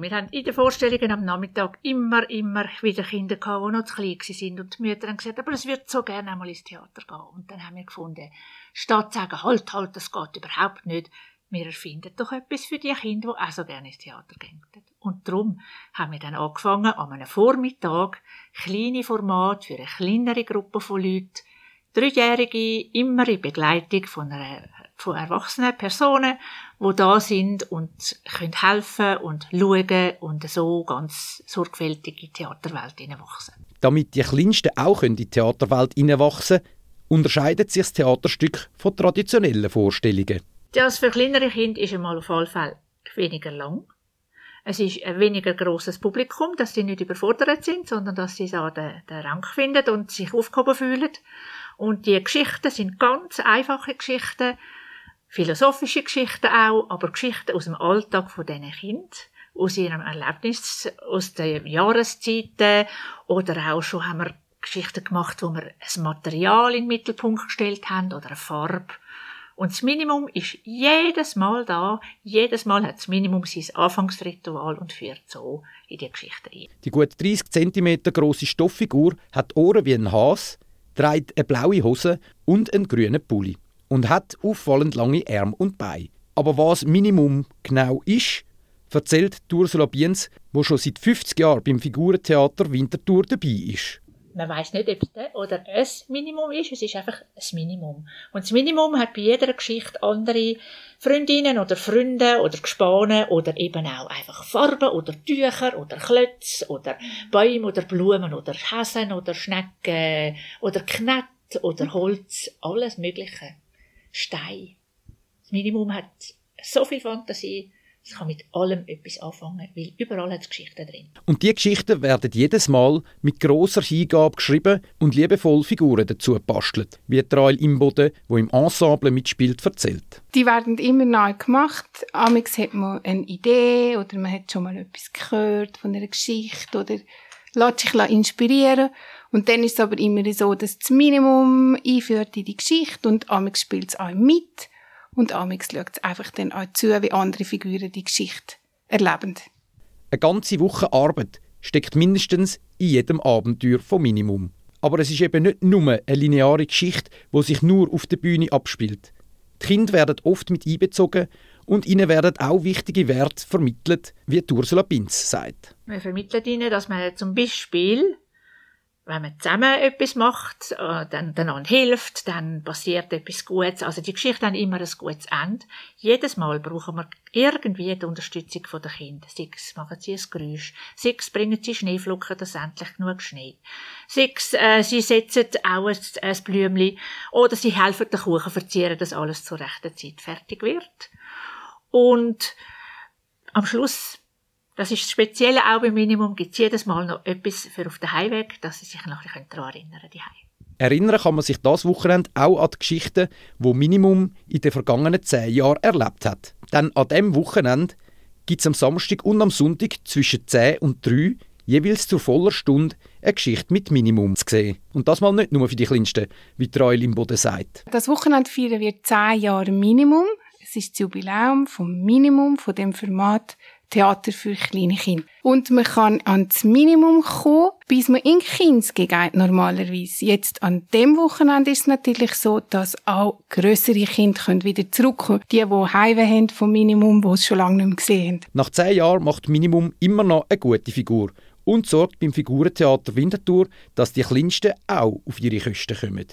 Wir haben in den Vorstellungen am Nachmittag immer, immer wieder Kinder gehabt, die noch zu klein waren und die Mütter haben gesagt, aber es wird so gerne einmal ins Theater gehen. Und dann haben wir gefunden, statt zu sagen, halt, halt, das geht überhaupt nicht, wir erfinden doch etwas für die Kinder, die auch so gerne ins Theater gehen. Und darum haben wir dann angefangen, an einem Vormittag kleine Formate für eine kleinere Gruppe von Leuten, Dreijährige, immer in Begleitung von, einer, von erwachsenen Personen, die da sind und können helfen und schauen und so ganz sorgfältig in die Theaterwelt hineinwachsen. Damit die Kleinsten auch in die Theaterwelt hineinwachsen unterscheidet sich das Theaterstück von traditionellen Vorstellungen. Das für kleinere Kinder ist einmal auf alle Fälle weniger lang. Es ist ein weniger großes Publikum, dass sie nicht überfordert sind, sondern dass sie da den, den Rang finden und sich aufgehoben fühlen. Und die Geschichten sind ganz einfache Geschichten, philosophische Geschichten auch, aber Geschichten aus dem Alltag von diesen Kindern, aus ihrem Erlebnis, aus den Jahreszeiten oder auch schon haben wir Geschichten gemacht, wo wir ein Material in den Mittelpunkt gestellt haben oder eine Farbe und das Minimum ist jedes Mal da. Jedes Mal hat das Minimum sein Anfangsritual und führt so in die Geschichte ein. Die gut 30 cm große Stofffigur hat Ohren wie ein Hase, trägt eine blaue Hose und einen grünen Pulli und hat auffallend lange Arme und Beine. Aber was Minimum genau ist, erzählt Ursula Biens, wo schon seit 50 Jahren beim Figurentheater Winterthur dabei ist man weiß nicht, ob es der oder ein Minimum ist, es ist einfach ein Minimum. Und das Minimum hat bei jeder Geschichte andere Freundinnen oder Freunde oder Gespanen oder eben auch einfach Farben oder Tücher oder Klötze oder Bäume oder Blumen oder Häsen oder Schnecken oder Knett oder Holz, alles Mögliche. Stein. Das Minimum hat so viel Fantasie, es kann mit allem etwas anfangen, weil überall hat es Geschichten drin. Und die Geschichten werden jedes Mal mit großer Hingabe geschrieben und liebevoll Figuren dazu bastelt, wie Trail Imboden, wo im Ensemble mitspielt, erzählt. Die werden immer neu gemacht. Amix hat man eine Idee oder man hat schon mal etwas gehört von einer Geschichte oder lässt sich inspirieren. Und dann ist es aber immer so, dass das Minimum einführt in die Geschichte und Amix spielt es auch mit. Und amix schaut es einfach dann auch zu, wie andere Figuren die Geschichte erleben. Eine ganze Woche Arbeit steckt mindestens in jedem Abenteuer vom Minimum. Aber es ist eben nicht nur eine lineare Geschichte, die sich nur auf der Bühne abspielt. Die Kinder werden oft mit einbezogen und ihnen werden auch wichtige Werte vermittelt, wie Ursula Binz sagt. Wir vermitteln ihnen, dass man zum Beispiel wenn man zusammen etwas macht, äh, dann einander hilft, dann passiert etwas Gutes. Also die Geschichte hat immer ein gutes Ende. Jedes Mal brauchen wir irgendwie die Unterstützung der Kinder. Sechs machen sie ein Geräusch, sechs bringen sie Schneeflocken, dass endlich genug Schnee. Sechs, äh, sie setzen auch ein, ein Blümchen oder sie helfen den Kuchen verzieren, dass alles zur rechten Zeit fertig wird. Und am Schluss das ist das Spezielle auch beim Minimum, gibt es jedes Mal noch etwas für auf den Heimweg, dass sie sich noch ein daran erinnern können. Erinnern kann man sich das Wochenende auch an die Geschichten, die Minimum in den vergangenen zehn Jahren erlebt hat. Denn an diesem Wochenende gibt es am Samstag und am Sonntag zwischen 10 und 3 jeweils zur voller Stunde eine Geschichte mit Minimum zu sehen. Und das mal nicht nur für die Kleinsten, wie Treuel im Boden sagt. Das Wochenende feiern wir 10 Jahre Minimum. Es ist das Jubiläum vom Minimum, von dem Format Theater für kleine Kinder. Und man kann ans Minimum kommen, bis man in Kinds normalerweise. Jetzt an dem Wochenende ist es natürlich so, dass auch größere Kinder können wieder zurückkommen Die, die Heimweh haben vom Minimum, die es schon lange nicht mehr gesehen haben. Nach zehn Jahren macht Minimum immer noch eine gute Figur und sorgt beim Figurentheater Winterthur, dass die Kleinsten auch auf ihre Kosten kommen.